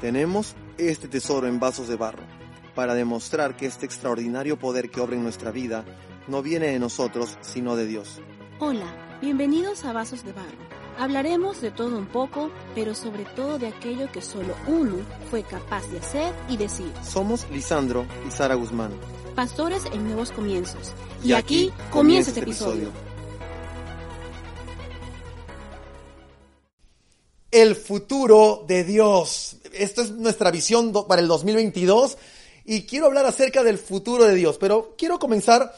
tenemos este tesoro en vasos de barro para demostrar que este extraordinario poder que obra en nuestra vida no viene de nosotros, sino de Dios. Hola, bienvenidos a Vasos de Barro. Hablaremos de todo un poco, pero sobre todo de aquello que solo uno fue capaz de hacer y decir. Somos Lisandro y Sara Guzmán. Pastores en nuevos comienzos. Y, aquí, comienza este episodio. El futuro de Dios. Esta es nuestra visión para el 2022 y quiero hablar acerca del futuro de Dios, pero quiero comenzar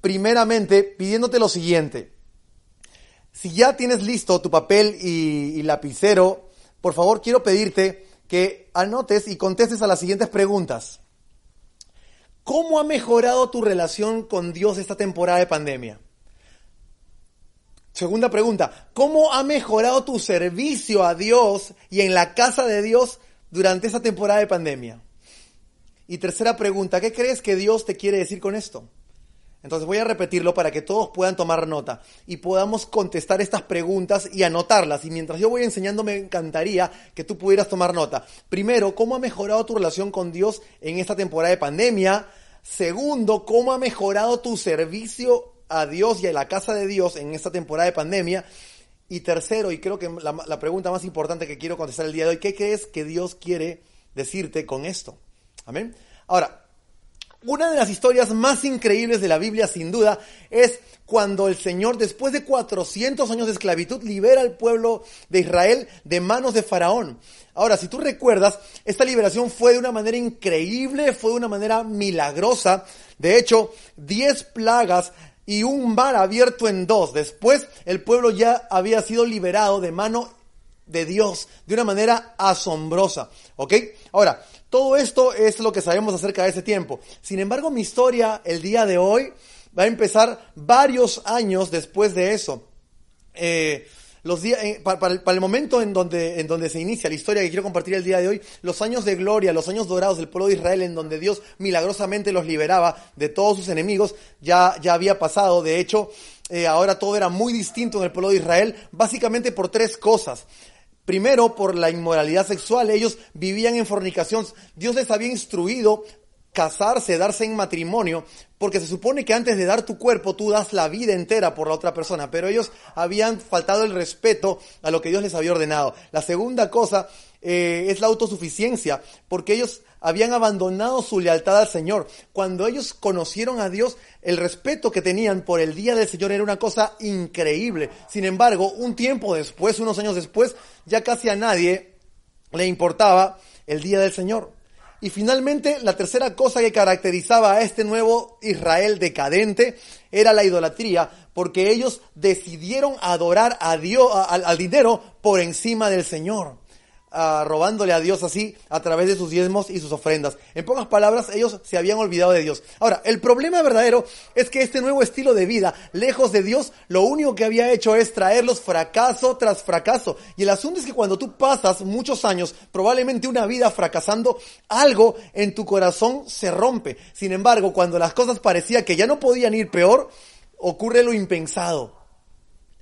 primeramente pidiéndote lo siguiente. Si ya tienes listo tu papel y, lapicero, por favor quiero pedirte que anotes y contestes a las siguientes preguntas. ¿Cómo ha mejorado tu relación con Dios esta temporada de pandemia? Segunda pregunta, ¿cómo ha mejorado tu servicio a Dios y en la casa de Dios durante esta temporada de pandemia? Y tercera pregunta, ¿qué crees que Dios te quiere decir con esto? Entonces voy a repetirlo para que todos puedan tomar nota y podamos contestar estas preguntas y anotarlas. Y mientras yo voy enseñando, me encantaría que tú pudieras tomar nota. Primero, ¿cómo ha mejorado tu relación con Dios en esta temporada de pandemia? Segundo, ¿cómo ha mejorado tu servicio a Dios y a la casa de Dios en esta temporada de pandemia? Y tercero, y creo que la, pregunta más importante que quiero contestar el día de hoy, ¿qué crees que Dios quiere decirte con esto? Amén. Ahora, una de las historias más increíbles de la Biblia, sin duda, es cuando el Señor, después de 400 años de esclavitud, libera al pueblo de Israel de manos de Faraón. Ahora, si tú recuerdas, esta liberación fue de una manera increíble, fue de una manera milagrosa. De hecho, 10 plagas y un mar abierto en dos. Después el pueblo ya había sido liberado de mano de Dios de una manera asombrosa. ¿Ok? Ahora, todo esto es lo que sabemos acerca de ese tiempo. Sin embargo, mi historia el día de hoy va a empezar varios años después de eso. Eh, los días, eh, para, el, momento en donde, en donde se inicia la historia que quiero compartir el día de hoy, los años de gloria, los años dorados del pueblo de Israel, en donde Dios milagrosamente los liberaba de todos sus enemigos, ya, ya había pasado. De hecho, eh, ahora todo era muy distinto en el pueblo de Israel, básicamente por tres cosas. Primero, por la inmoralidad sexual. Ellos vivían en fornicación. Dios les había instruido casarse, darse en matrimonio, porque se supone que antes de dar tu cuerpo tú das la vida entera por la otra persona, pero ellos habían faltado el respeto a lo que Dios les había ordenado. La segunda cosa eh, es la autosuficiencia, porque ellos habían abandonado su lealtad al Señor. Cuando ellos conocieron a Dios, el respeto que tenían por el día del Señor era una cosa increíble. Sin embargo, un tiempo después, unos años después, ya casi a nadie le importaba el día del Señor. Y finalmente, la tercera cosa que caracterizaba a este nuevo Israel decadente era la idolatría, porque ellos decidieron adorar a Dios, al dinero por encima del Señor robándole a Dios así a través de sus diezmos y sus ofrendas. En pocas palabras, ellos se habían olvidado de Dios. Ahora, el problema verdadero es que este nuevo estilo de vida, lejos de Dios, lo único que había hecho es traerlos fracaso tras fracaso. Y el asunto es que cuando tú pasas muchos años, probablemente una vida fracasando, algo en tu corazón se rompe. Sin embargo, cuando las cosas parecían que ya no podían ir peor, ocurre lo impensado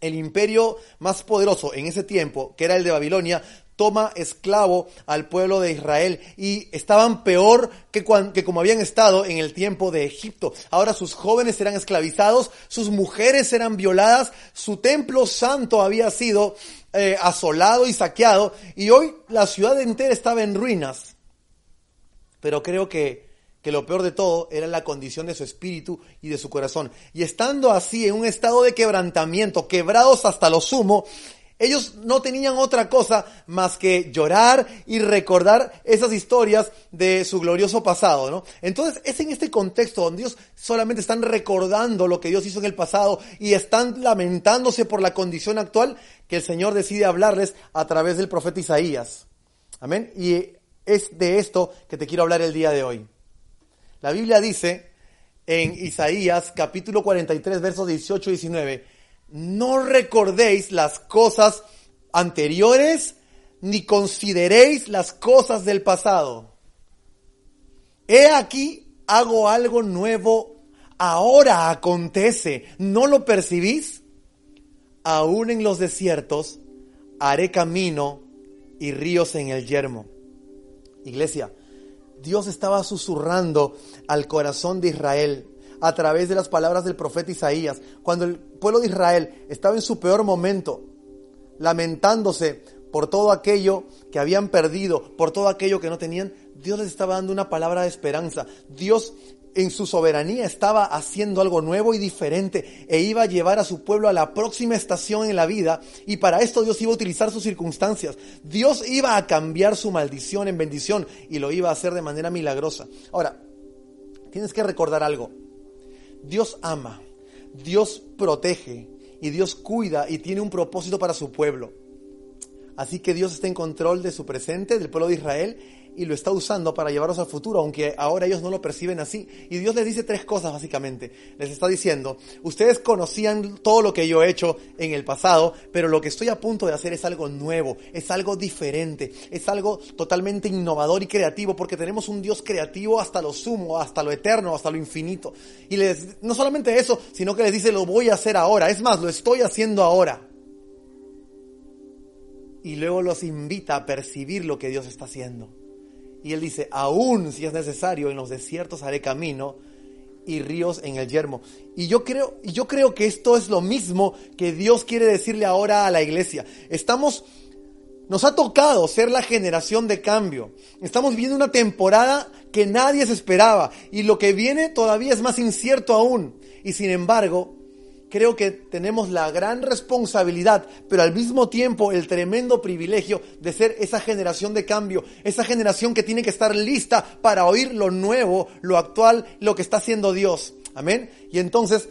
el imperio más poderoso en ese tiempo, que era el de Babilonia, toma esclavo al pueblo de Israel y estaban peor que, que, como habían estado en el tiempo de Egipto. Ahora sus jóvenes eran esclavizados, sus mujeres eran violadas, su templo santo había sido eh, asolado y saqueado y hoy la ciudad entera estaba en ruinas. Pero creo que que lo peor de todo era la condición de su espíritu y de su corazón. Y estando así en un estado de quebrantamiento, quebrados hasta lo sumo, Ellos no tenían otra cosa más que llorar y recordar esas historias de su glorioso pasado, ¿no? Entonces es en este contexto donde ellos solamente están recordando lo que Dios hizo en el pasado y están lamentándose por la condición actual que el Señor decide hablarles a través del profeta Isaías. Amén. Y es de esto que te quiero hablar el día de hoy. La Biblia dice en Isaías capítulo 43 versos 18 y 19, no recordéis las cosas anteriores ni consideréis las cosas del pasado. He aquí, hago algo nuevo, ahora acontece, ¿no lo percibís? Aún en los desiertos haré camino y ríos en el yermo. Iglesia, Dios estaba susurrando al corazón de Israel a través de las palabras del profeta Isaías, cuando el pueblo de Israel estaba en su peor momento, lamentándose por todo aquello que habían perdido, por todo aquello que no tenían, Dios les estaba dando una palabra de esperanza. Dios en su soberanía estaba haciendo algo nuevo y diferente e iba a llevar a su pueblo a la próxima estación en la vida y para esto Dios iba a utilizar sus circunstancias. Dios iba a cambiar su maldición en bendición y lo iba a hacer de manera milagrosa. Ahora, tienes que recordar algo. Dios ama, Dios protege y Dios cuida y tiene un propósito para su pueblo. Así que Dios está en control de su presente, del pueblo de Israel, y lo está usando para llevarlos al futuro, aunque ahora ellos no lo perciben así. Y Dios les dice tres cosas básicamente. Les está diciendo, ustedes conocían todo lo que yo he hecho en el pasado, pero lo que estoy a punto de hacer es algo nuevo, es algo diferente, es algo totalmente innovador y creativo, porque tenemos un Dios creativo hasta lo sumo, hasta lo eterno, hasta lo infinito. Y les, no solamente eso, sino que les dice, lo voy a hacer ahora. Es más, lo estoy haciendo ahora. Y luego los invita a percibir lo que Dios está haciendo. Y él dice, aún si es necesario, en los desiertos haré camino y ríos en el yermo. Y yo creo, yo creo que esto es lo mismo que Dios quiere decirle ahora a la iglesia. Estamos, nos ha tocado ser la generación de cambio. Estamos viviendo una temporada que nadie se esperaba y lo que viene todavía es más incierto aún. Y sin embargo, creo que tenemos la gran responsabilidad, pero al mismo tiempo el tremendo privilegio de ser esa generación de cambio, esa generación que tiene que estar lista para oír lo nuevo, lo actual, lo que está haciendo Dios. Amén. Y entonces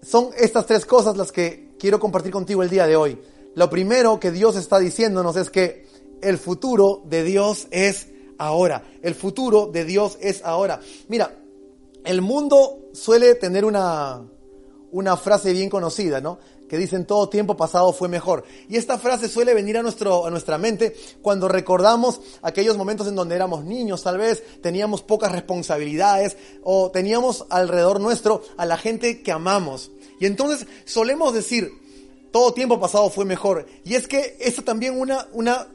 son estas tres cosas las que quiero compartir contigo el día de hoy. Lo primero que Dios está diciéndonos es que el futuro de Dios es ahora. El futuro de Dios es ahora. Mira, el mundo suele tener una, una frase bien conocida, ¿no? Que dicen todo tiempo pasado fue mejor. Y esta frase suele venir a, nuestro, a nuestra mente cuando recordamos aquellos momentos en donde éramos niños, tal vez teníamos pocas responsabilidades o teníamos alrededor nuestro a la gente que amamos. Y entonces solemos decir, todo tiempo pasado fue mejor. Y es que es también una, una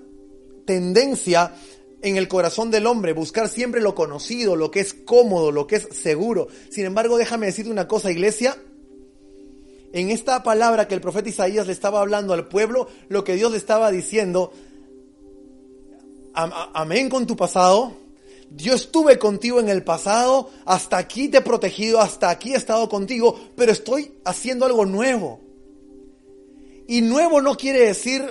tendencia en el corazón del hombre, buscar siempre lo conocido, lo que es cómodo, lo que es seguro. Sin embargo, déjame decirte una cosa, iglesia, en esta palabra que el profeta Isaías le estaba hablando al pueblo, lo que Dios le estaba diciendo, amén con tu pasado, yo estuve contigo en el pasado, hasta aquí te he protegido, hasta aquí he estado contigo, pero estoy haciendo algo nuevo. Y nuevo no quiere decir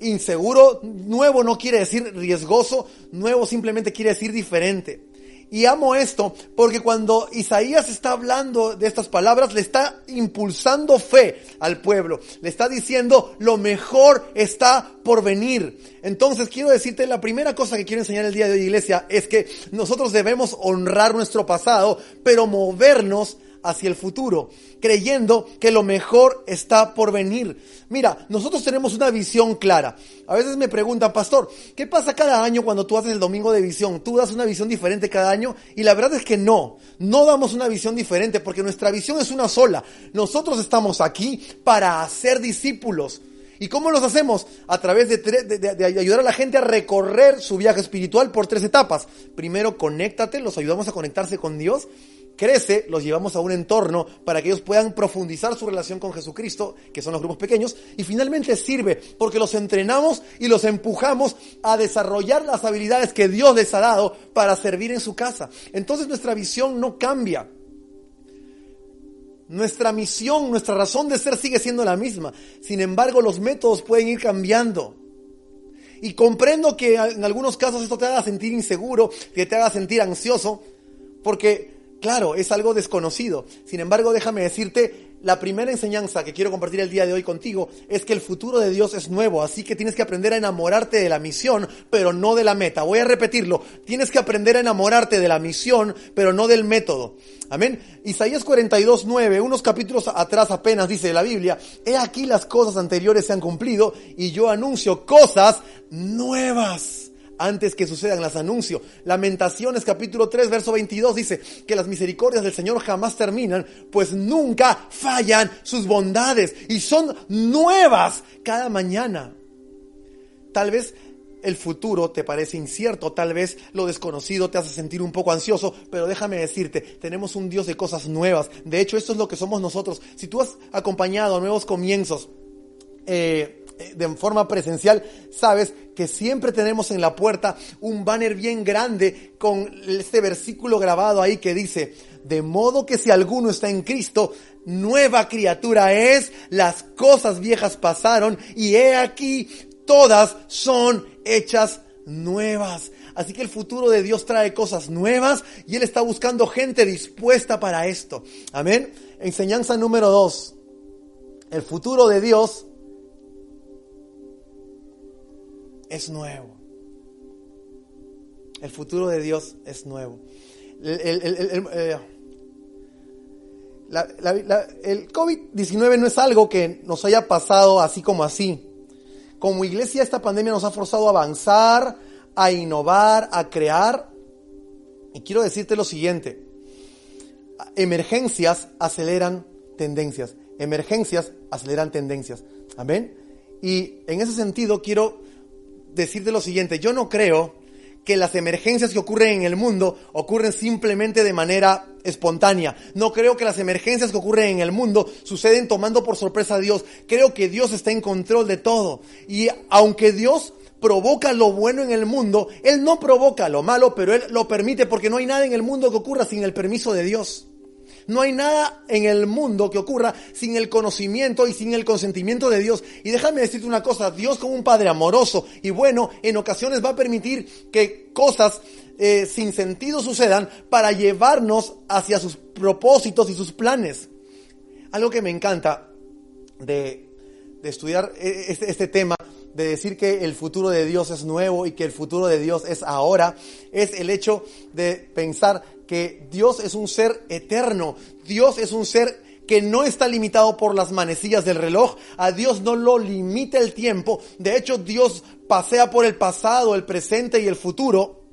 inseguro, nuevo no quiere decir riesgoso, nuevo simplemente quiere decir diferente. Y amo esto porque cuando Isaías está hablando de estas palabras, le está impulsando fe al pueblo. Le está diciendo, lo mejor está por venir. Entonces quiero decirte, la primera cosa que quiero enseñar el día de hoy, iglesia, es que nosotros debemos honrar nuestro pasado, pero movernos hacia el futuro, creyendo que lo mejor está por venir. Mira, nosotros tenemos una visión clara. A veces me preguntan, pastor, ¿qué pasa cada año cuando tú haces el domingo de visión? ¿Tú das una visión diferente cada año? Y la verdad es que no, no damos una visión diferente porque nuestra visión es una sola. Nosotros estamos aquí para hacer discípulos. ¿Y cómo los hacemos? A través de, de, ayudar a la gente a recorrer su viaje espiritual por tres etapas. Primero, conéctate, los ayudamos a conectarse con Dios crece, los llevamos a un entorno para que ellos puedan profundizar su relación con Jesucristo, que son los grupos pequeños, y finalmente sirve porque los entrenamos y los empujamos a desarrollar las habilidades que Dios les ha dado para servir en su casa. Entonces nuestra visión no cambia. Nuestra misión, nuestra razón de ser sigue siendo la misma. Sin embargo, los métodos pueden ir cambiando. Y comprendo que en algunos casos esto te haga sentir inseguro, que te haga sentir ansioso, porque, claro, es algo desconocido. Sin embargo, déjame decirte, la primera enseñanza que quiero compartir el día de hoy contigo es que el futuro de Dios es nuevo, así que tienes que aprender a enamorarte de la misión, pero no de la meta. Voy a repetirlo, tienes que aprender a enamorarte de la misión, pero no del método. Amén. Isaías 42, 9, unos capítulos atrás apenas dice la Biblia, he aquí las cosas anteriores se han cumplido y yo anuncio cosas nuevas antes que sucedan, las anuncio. Lamentaciones capítulo 3, verso 22 dice que las misericordias del Señor jamás terminan, pues nunca fallan sus bondades y son nuevas cada mañana. Tal vez el futuro te parece incierto, tal vez lo desconocido te hace sentir un poco ansioso, pero déjame decirte, tenemos un Dios de cosas nuevas. De hecho, esto es lo que somos nosotros. Si tú has acompañado nuevos comienzos, eh, de forma presencial, sabes que siempre tenemos en la puerta un banner bien grande con este versículo grabado ahí que dice, de modo que si alguno está en Cristo, nueva criatura es, las cosas viejas pasaron y he aquí, todas son hechas nuevas. Así que el futuro de Dios trae cosas nuevas y Él está buscando gente dispuesta para esto. Amén. Enseñanza número dos. El futuro de Dios es nuevo. El futuro de Dios es nuevo. El, el COVID-19 no es algo que nos haya pasado así como así. Como iglesia esta pandemia nos ha forzado a avanzar, a innovar, a crear. Y quiero decirte lo siguiente. Emergencias aceleran tendencias. Emergencias aceleran tendencias. Amén. Y en ese sentido quiero decirte lo siguiente, yo no creo que las emergencias que ocurren en el mundo ocurren simplemente de manera espontánea. No creo que las emergencias que ocurren en el mundo suceden tomando por sorpresa a Dios. Creo que Dios está en control de todo. Y aunque Dios provoca lo bueno en el mundo, Él no provoca lo malo, pero Él lo permite porque no hay nada en el mundo que ocurra sin el permiso de Dios. No hay nada en el mundo que ocurra sin el conocimiento y sin el consentimiento de Dios. Y déjame decirte una cosa, Dios como un Padre amoroso y bueno, en ocasiones va a permitir que cosas eh, sin sentido sucedan para llevarnos hacia sus propósitos y sus planes. Algo que me encanta de, estudiar eh, este, este tema de decir que el futuro de Dios es nuevo y que el futuro de Dios es ahora, es el hecho de pensar que Dios es un ser eterno, Dios es un ser que no está limitado por las manecillas del reloj, a Dios no lo limita el tiempo, de hecho Dios pasea por el pasado, el presente y el futuro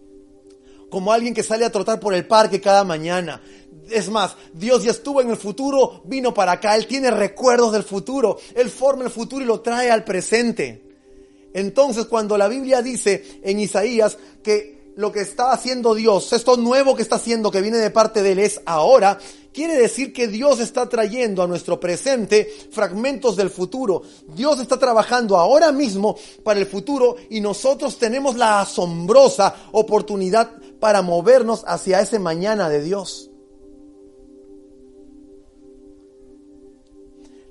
como alguien que sale a trotar por el parque cada mañana. Es más, Dios ya estuvo en el futuro, vino para acá, Él tiene recuerdos del futuro, Él forma el futuro y lo trae al presente. Entonces, cuando la Biblia dice en Isaías que lo que está haciendo Dios, esto nuevo que está haciendo, que viene de parte de Él, es ahora, quiere decir que Dios está trayendo a nuestro presente fragmentos del futuro. Dios está trabajando ahora mismo para el futuro y nosotros tenemos la asombrosa oportunidad para movernos hacia ese mañana de Dios.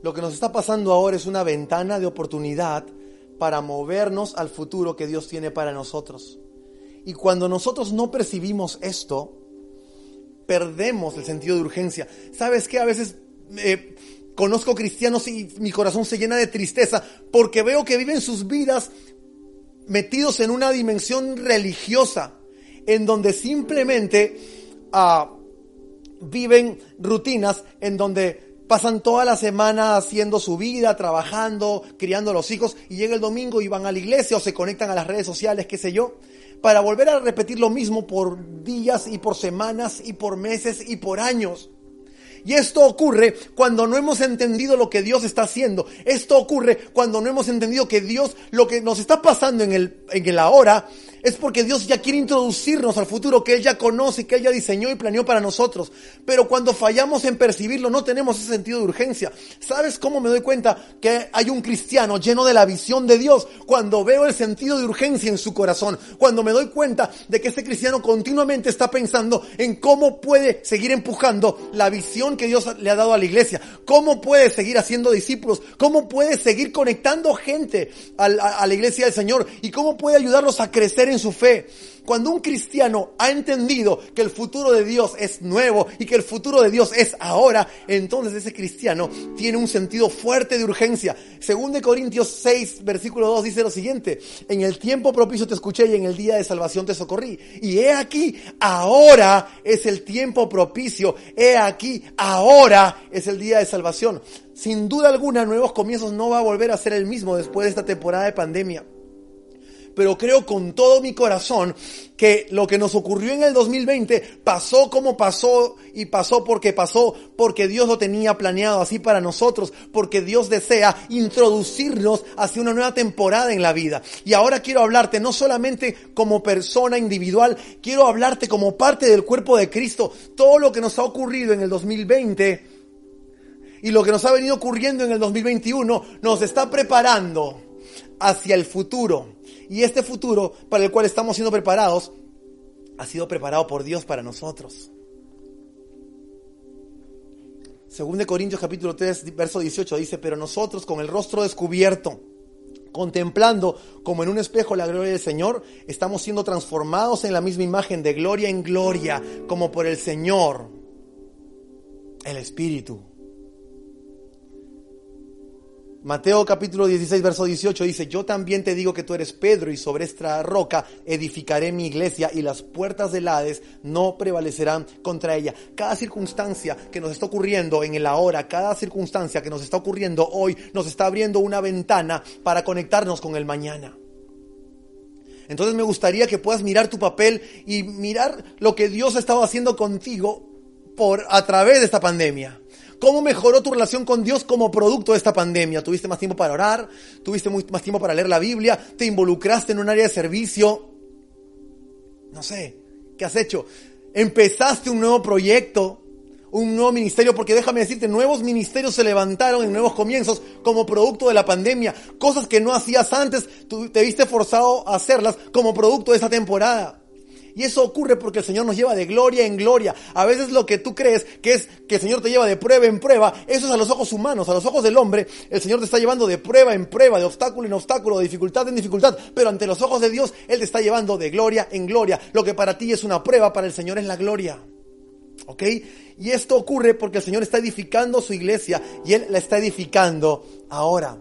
Lo que nos está pasando ahora es una ventana de oportunidad para movernos al futuro que Dios tiene para nosotros. Y cuando nosotros no percibimos esto, perdemos el sentido de urgencia. ¿Sabes qué? A veces eh, conozco cristianos y mi corazón se llena de tristeza porque veo que viven sus vidas metidos en una dimensión religiosa, en donde simplemente ah, viven rutinas, en donde pasan toda la semana haciendo su vida, trabajando, criando a los hijos, y llega el domingo y van a la iglesia o se conectan a las redes sociales, qué sé yo, para volver a repetir lo mismo por días y por semanas y por meses y por años. Y esto ocurre cuando no hemos entendido lo que Dios está haciendo. Esto ocurre cuando no hemos entendido que Dios, lo que nos está pasando en el, en el ahora, es porque Dios ya quiere introducirnos al futuro que Él ya conoce, que Él ya diseñó y planeó para nosotros. Pero cuando fallamos en percibirlo, no tenemos ese sentido de urgencia. ¿Sabes cómo me doy cuenta que hay un cristiano lleno de la visión de Dios? Cuando veo el sentido de urgencia en su corazón. Cuando me doy cuenta de que ese cristiano continuamente está pensando en cómo puede seguir empujando la visión que Dios le ha dado a la iglesia. Cómo puede seguir haciendo discípulos. Cómo puede seguir conectando gente a la, a la iglesia del Señor. Y cómo puede ayudarlos a crecer en su fe. Cuando un cristiano ha entendido que el futuro de Dios es nuevo y que el futuro de Dios es ahora, entonces ese cristiano tiene un sentido fuerte de urgencia. Según de Corintios 6, versículo 2 dice lo siguiente, en el tiempo propicio te escuché y en el día de salvación te socorrí. Y he aquí, ahora es el tiempo propicio, he aquí, ahora es el día de salvación. Sin duda alguna, Nuevos Comienzos no va a volver a ser el mismo después de esta temporada de pandemia pero creo con todo mi corazón que lo que nos ocurrió en el 2020 pasó como pasó y pasó porque pasó, porque Dios lo tenía planeado así para nosotros, porque Dios desea introducirnos hacia una nueva temporada en la vida. Y ahora quiero hablarte no solamente como persona individual, quiero hablarte como parte del cuerpo de Cristo. Todo lo que nos ha ocurrido en el 2020 y lo que nos ha venido ocurriendo en el 2021 nos está preparando hacia el futuro. Y este futuro para el cual estamos siendo preparados ha sido preparado por Dios para nosotros. Según de Corintios capítulo 3, verso 18 dice, pero nosotros con el rostro descubierto, contemplando como en un espejo la gloria del Señor, estamos siendo transformados en la misma imagen de gloria en gloria, como por el Señor, el Espíritu. Mateo capítulo 16, verso 18 dice, yo también te digo que tú eres Pedro y sobre esta roca edificaré mi iglesia y las puertas del Hades no prevalecerán contra ella. Cada circunstancia que nos está ocurriendo en el ahora, cada circunstancia que nos está ocurriendo hoy, nos está abriendo una ventana para conectarnos con el mañana. Entonces me gustaría que puedas mirar tu papel y mirar lo que Dios ha estado haciendo contigo por, a través de esta pandemia. ¿Cómo mejoró tu relación con Dios como producto de esta pandemia? ¿Tuviste más tiempo para orar? ¿Tuviste más tiempo para leer la Biblia? ¿Te involucraste en un área de servicio? No sé, ¿qué has hecho? ¿Empezaste un nuevo proyecto? un nuevo ministerio, porque déjame decirte, nuevos ministerios se levantaron en nuevos comienzos como producto de la pandemia. Cosas que no hacías antes, te viste forzado a hacerlas como producto de esta temporada. Y eso ocurre porque el Señor nos lleva de gloria en gloria. A veces lo que tú crees que es que el Señor te lleva de prueba en prueba, eso es a los ojos humanos, a los ojos del hombre, el Señor te está llevando de prueba en prueba, de obstáculo en obstáculo, de dificultad en dificultad, pero ante los ojos de Dios, Él te está llevando de gloria en gloria. Lo que para ti es una prueba, para el Señor es la gloria. ¿Ok? Y esto ocurre porque el Señor está edificando su iglesia y Él la está edificando ahora.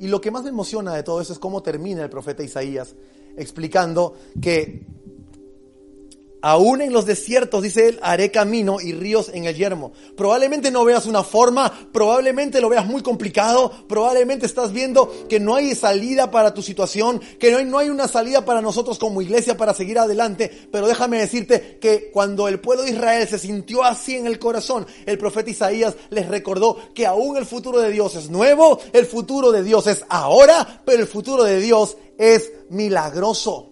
Y lo que más me emociona de todo eso es cómo termina el profeta Isaías explicando que Aún en los desiertos, dice él, haré camino y ríos en el yermo. Probablemente no veas una forma, probablemente lo veas muy complicado, probablemente estás viendo que no hay salida para tu situación, que no hay, no hay una salida para nosotros como iglesia para seguir adelante. Pero déjame decirte que cuando el pueblo de Israel se sintió así en el corazón, el profeta Isaías les recordó que aún el futuro de Dios es nuevo, el futuro de Dios es ahora, pero el futuro de Dios es milagroso.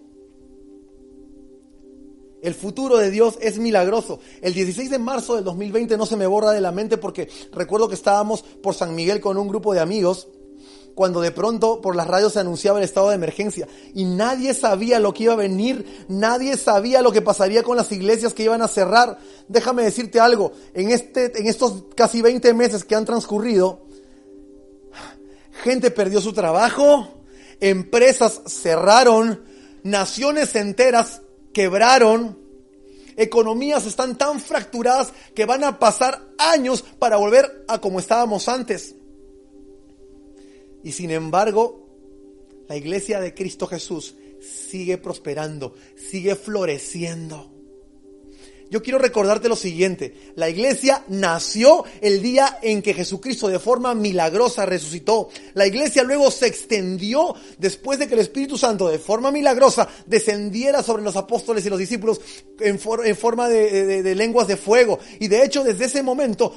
El futuro de Dios es milagroso. El 16 de marzo del 2020 no se me borra de la mente porque recuerdo que estábamos por San Miguel con un grupo de amigos cuando de pronto por las radios se anunciaba el estado de emergencia y nadie sabía lo que iba a venir, nadie sabía lo que pasaría con las iglesias que iban a cerrar. Déjame decirte algo, en, este, en estos casi 20 meses que han transcurrido, gente perdió su trabajo, empresas cerraron, naciones enteras quebraron, economías están tan fracturadas que van a pasar años para volver a como estábamos antes. Y sin embargo, la iglesia de Cristo Jesús sigue prosperando, sigue floreciendo. Yo quiero recordarte lo siguiente, la iglesia nació el día en que Jesucristo de forma milagrosa resucitó. La iglesia luego se extendió después de que el Espíritu Santo de forma milagrosa descendiera sobre los apóstoles y los discípulos en, forma de, lenguas de fuego. Y de hecho desde ese momento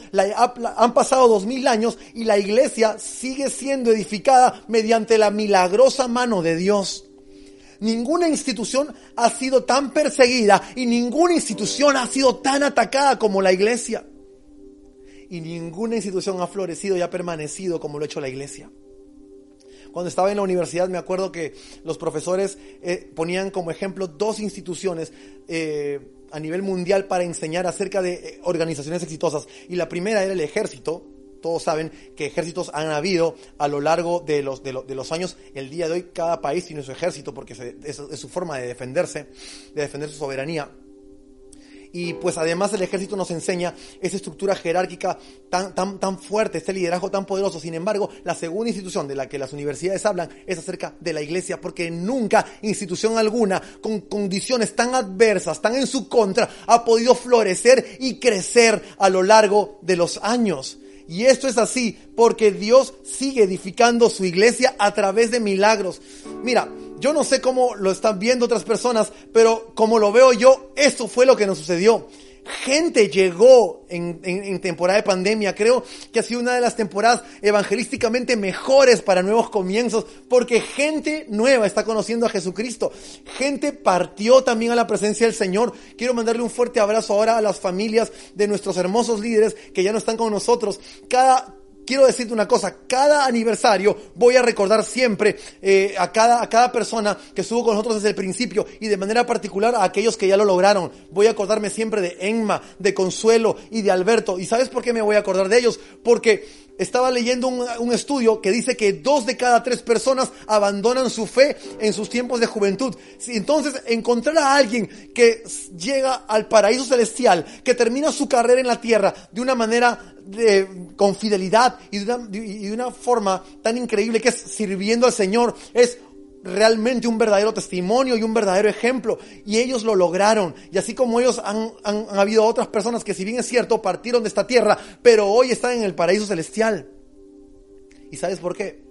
han pasado dos mil años y la iglesia sigue siendo edificada mediante la milagrosa mano de Dios. Ninguna institución ha sido tan perseguida y ninguna institución ha sido tan atacada como la iglesia. Y ninguna institución ha florecido y ha permanecido como lo ha hecho la iglesia. Cuando estaba en la universidad me acuerdo que los profesores eh, ponían como ejemplo dos instituciones eh, a nivel mundial para enseñar acerca de eh, organizaciones exitosas. Y la primera era el ejército. Todos saben que ejércitos han habido a lo largo de los, de, los años. El día de hoy cada país tiene su ejército porque es, es su forma de defenderse, de defender su soberanía y pues además el ejército nos enseña esa estructura jerárquica tan, tan, tan fuerte, este liderazgo tan poderoso. Sin embargo, la segunda institución de la que las universidades hablan es acerca de la iglesia, porque nunca institución alguna con condiciones tan adversas, tan en su contra, ha podido florecer y crecer a lo largo de los años. Y esto es así porque Dios sigue edificando su iglesia a través de milagros. Mira, yo no sé cómo lo están viendo otras personas, pero como lo veo yo, eso fue lo que nos sucedió. Gente llegó en, temporada de pandemia. Creo que ha sido una de las temporadas evangelísticamente mejores para nuevos comienzos, porque gente nueva está conociendo a Jesucristo. Gente partió también a la presencia del Señor. Quiero mandarle un fuerte abrazo ahora a las familias de nuestros hermosos líderes que ya no están con nosotros. Cada quiero decirte una cosa, cada aniversario voy a recordar siempre eh, a, cada, a cada persona que estuvo con nosotros desde el principio y de manera particular a aquellos que ya lo lograron. Voy a acordarme siempre de Enma, de Consuelo y de Alberto. ¿Y sabes por qué me voy a acordar de ellos? Porque estaba leyendo un, un, estudio que dice que dos de cada tres personas abandonan su fe en sus tiempos de juventud. Entonces, encontrar a alguien que llega al paraíso celestial, que termina su carrera en la tierra de una manera con fidelidad y de, una, y de una forma tan increíble que es sirviendo al Señor, es realmente un verdadero testimonio y un verdadero ejemplo. Y ellos lo lograron. Y así como ellos han, habido otras personas que si bien es cierto partieron de esta tierra, pero hoy están en el paraíso celestial. ¿Y sabes por qué?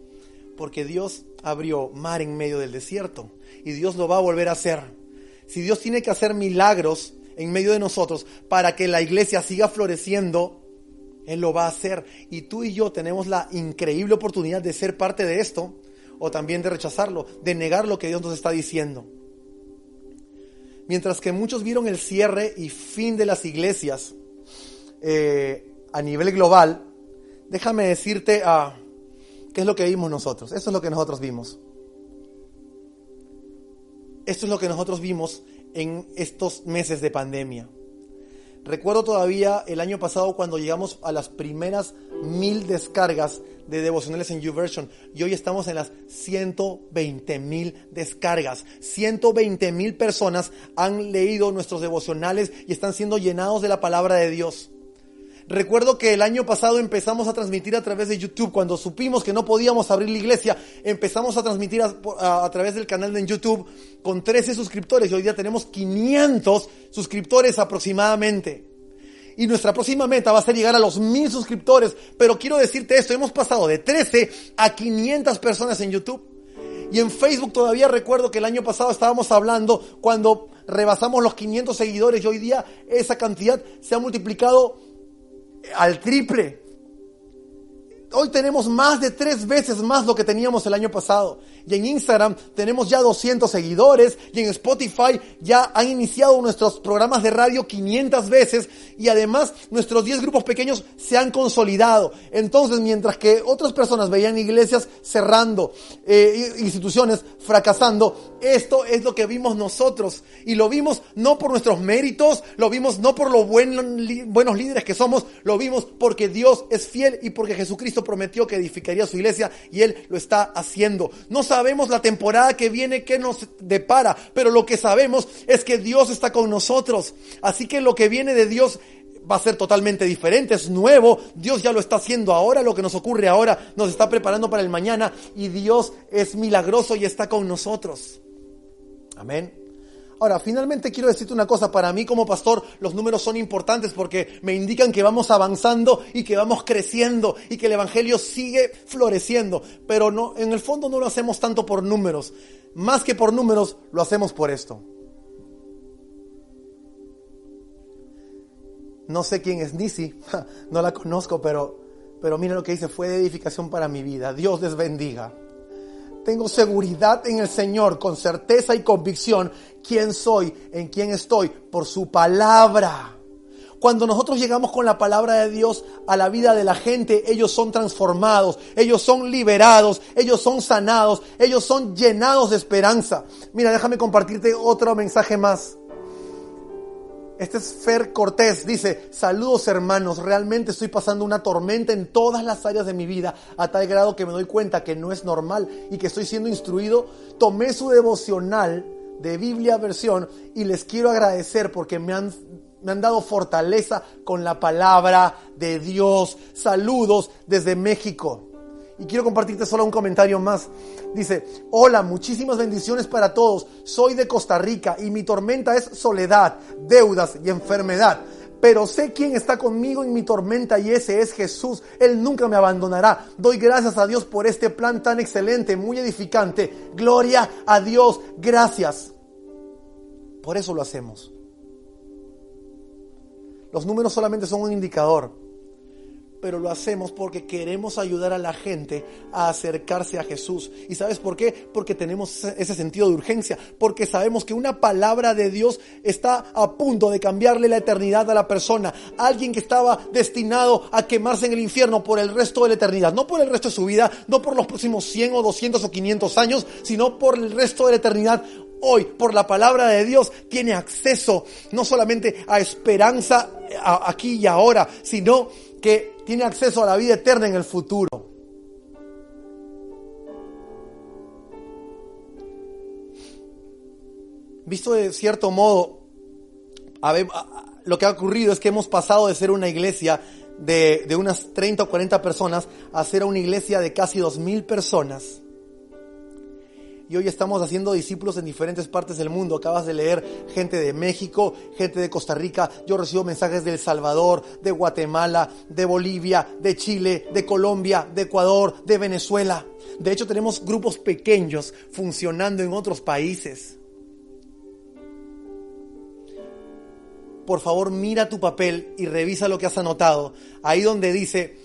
Porque Dios abrió mar en medio del desierto. Y Dios lo va a volver a hacer. Si Dios tiene que hacer milagros en medio de nosotros para que la iglesia siga floreciendo, él lo va a hacer. Y tú y yo tenemos la increíble oportunidad de ser parte de esto o también de rechazarlo, de negar lo que Dios nos está diciendo. Mientras que muchos vieron el cierre y fin de las iglesias eh, a nivel global, déjame decirte ah, qué es lo que vimos nosotros. Eso es lo que nosotros vimos. Esto es lo que nosotros vimos en estos meses de pandemia. Recuerdo todavía el año pasado cuando llegamos a las primeras mil descargas de devocionales en YouVersion y hoy estamos en las 120 mil descargas. 120 mil personas han leído nuestros devocionales y están siendo llenados de la palabra de Dios. Recuerdo que el año pasado empezamos a transmitir a través de YouTube. Cuando supimos que no podíamos abrir la iglesia, empezamos a transmitir a, a, través del canal de YouTube con 13 suscriptores y hoy día tenemos 500 suscriptores aproximadamente. Y nuestra próxima meta va a ser llegar a los mil suscriptores. Pero quiero decirte esto, hemos pasado de 13 a 500 personas en YouTube. Y en Facebook todavía recuerdo que el año pasado estábamos hablando cuando rebasamos los 500 seguidores y hoy día esa cantidad se ha multiplicado al triple. Hoy tenemos más de tres veces más lo que teníamos el año pasado. Y en Instagram tenemos ya 200 seguidores. Y en Spotify ya han iniciado nuestros programas de radio 500 veces. Y además nuestros 10 grupos pequeños se han consolidado. Entonces, mientras que otras personas veían iglesias cerrando, eh, instituciones fracasando, esto es lo que vimos nosotros. Y lo vimos no por nuestros méritos, lo vimos no por los buenos líderes que somos, lo vimos porque Dios es fiel y porque Jesucristo prometió que edificaría su iglesia y Él lo está haciendo. No sabemos la temporada que viene que nos depara, pero lo que sabemos es que Dios está con nosotros. Así que lo que viene de Dios va a ser totalmente diferente, es nuevo, Dios ya lo está haciendo ahora, lo que nos ocurre ahora nos está preparando para el mañana y Dios es milagroso y está con nosotros. Amén. Ahora, finalmente quiero decirte una cosa, para mí como pastor los números son importantes porque me indican que vamos avanzando y que vamos creciendo y que el Evangelio sigue floreciendo, pero no, en el fondo no lo hacemos tanto por números, más que por números lo hacemos por esto. No sé quién es Nisi, no la conozco, pero, pero mira lo que dice, fue de edificación para mi vida. Dios les bendiga tengo seguridad en el Señor, con certeza y convicción, quién soy, en quién estoy, por su palabra. Cuando nosotros llegamos con la palabra de Dios a la vida de la gente, ellos son transformados, ellos son liberados, ellos son sanados, ellos son llenados de esperanza. Mira, déjame compartirte otro mensaje más. Este es Fer Cortés, dice, saludos hermanos, realmente estoy pasando una tormenta en todas las áreas de mi vida, a tal grado que me doy cuenta que no es normal y que estoy siendo instruido. Tomé su devocional de Biblia versión y les quiero agradecer porque me han me han dado fortaleza con la palabra de Dios. Saludos desde México. Y quiero compartirte solo un comentario más. Dice, hola, muchísimas bendiciones para todos. Soy de Costa Rica y mi tormenta es soledad, deudas y enfermedad. Pero sé quién está conmigo en mi tormenta y ese es Jesús. Él nunca me abandonará. Doy gracias a Dios por este plan tan excelente, muy edificante. Gloria a Dios. Gracias. Por eso lo hacemos. Los números solamente son un indicador, pero lo hacemos porque queremos ayudar a la gente a acercarse a Jesús. ¿Y sabes por qué? Porque tenemos ese sentido de urgencia, porque sabemos que una palabra de Dios está a punto de cambiarle la eternidad a la persona. Alguien que estaba destinado a quemarse en el infierno por el resto de la eternidad, no por el resto de su vida, no por los próximos 100 o 200 o 500 años, sino por el resto de la eternidad hoy por la palabra de Dios tiene acceso no solamente a esperanza aquí y ahora, sino que tiene acceso a la vida eterna en el futuro. Visto de cierto modo, lo que ha ocurrido es que hemos pasado de ser una iglesia de, de unas 30 o 40 personas a ser una iglesia de casi 2.000 personas y hoy estamos haciendo discípulos en diferentes partes del mundo. Acabas de leer gente de México, gente de Costa Rica. Yo recibo mensajes de El Salvador, de Guatemala, de Bolivia, de Chile, de Colombia, de Ecuador, de Venezuela. De hecho, tenemos grupos pequeños funcionando en otros países. Por favor, mira tu papel y revisa lo que has anotado. Ahí donde dice,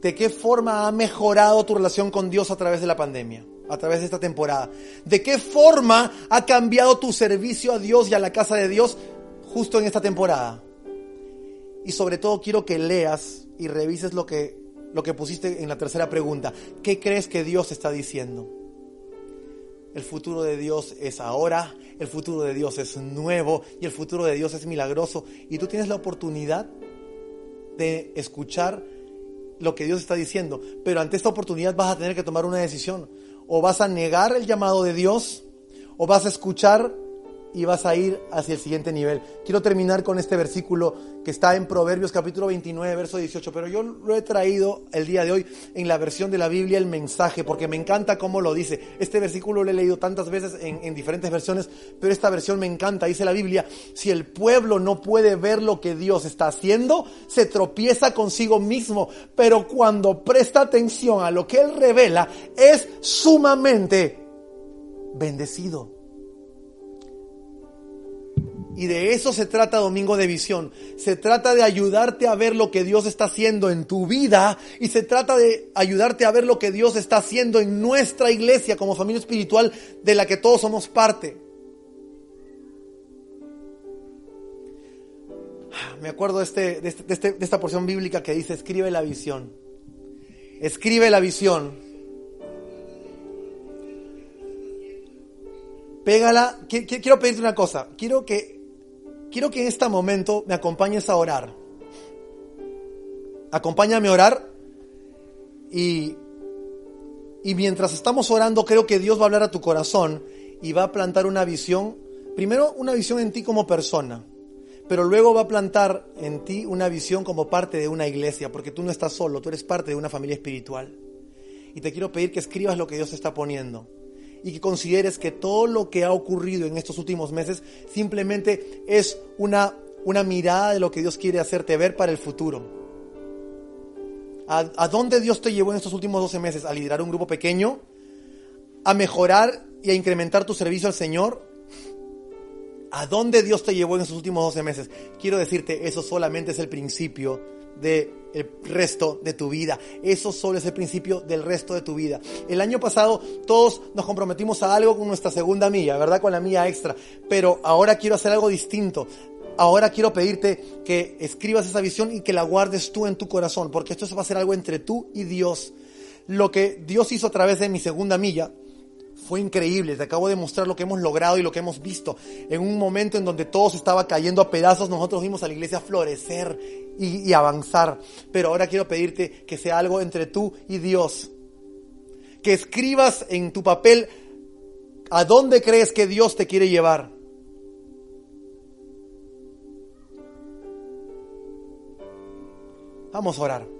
¿de qué forma ha mejorado tu relación con Dios a través de la pandemia? A través de esta temporada. ¿De qué forma ha cambiado tu servicio a Dios y a la casa de Dios justo en esta temporada? Y sobre todo quiero que leas y revises lo que, lo que pusiste en la tercera pregunta. ¿Qué crees que Dios está diciendo? El futuro de Dios es ahora, el futuro de Dios es nuevo y el futuro de Dios es milagroso. Y tú tienes la oportunidad de escuchar lo que Dios está diciendo. Pero ante esta oportunidad vas a tener que tomar una decisión o vas a negar el llamado de Dios, o vas a escuchar y vas a ir hacia el siguiente nivel. Quiero terminar con este versículo que está en Proverbios capítulo 29, verso 18, pero yo lo he traído el día de hoy en la versión de la Biblia, el mensaje, porque me encanta cómo lo dice. Este versículo lo he leído tantas veces en, en diferentes versiones, pero esta versión me encanta. Dice la Biblia, si el pueblo no puede ver lo que Dios está haciendo, se tropieza consigo mismo, pero cuando presta atención a lo que Él revela, es sumamente bendecido. Y de eso se trata Domingo de Visión. Se trata de ayudarte a ver lo que Dios está haciendo en tu vida y se trata de ayudarte a ver lo que Dios está haciendo en nuestra iglesia como familia espiritual de la que todos somos parte. Me acuerdo de, este, este, este esta porción bíblica que dice, escribe la visión. Escribe la visión. Pégala. Quiero pedirte una cosa. Quiero que quiero que en este momento me acompañes a orar. Acompáñame a orar y, y mientras estamos orando creo que Dios va a hablar a tu corazón y va a plantar una visión, primero una visión en ti como persona, pero luego va a plantar en ti una visión como parte de una iglesia, porque tú no estás solo, tú eres parte de una familia espiritual. Y te quiero pedir que escribas lo que Dios está poniendo y que consideres que todo lo que ha ocurrido en estos últimos meses simplemente es una, una mirada de lo que Dios quiere hacerte ver para el futuro. ¿A, ¿A, dónde Dios te llevó en estos últimos 12 meses? ¿A liderar un grupo pequeño? ¿A mejorar y a incrementar tu servicio al Señor? ¿A dónde Dios te llevó en estos últimos 12 meses? Quiero decirte, eso solamente es el principio de el resto de tu vida. Eso solo es el principio del resto de tu vida. El año pasado todos nos comprometimos a algo con nuestra segunda milla, ¿verdad? Con la milla extra. Pero ahora quiero hacer algo distinto. Ahora quiero pedirte que escribas esa visión y que la guardes tú en tu corazón, porque esto va a ser algo entre tú y Dios. Lo que Dios hizo a través de mi segunda milla fue increíble. Te acabo de mostrar lo que hemos logrado y lo que hemos visto. En un momento en donde todo se estaba cayendo a pedazos, nosotros vimos a la iglesia florecer y, avanzar. Pero ahora quiero pedirte que sea algo entre tú y Dios. Que escribas en tu papel a dónde crees que Dios te quiere llevar. Vamos a orar.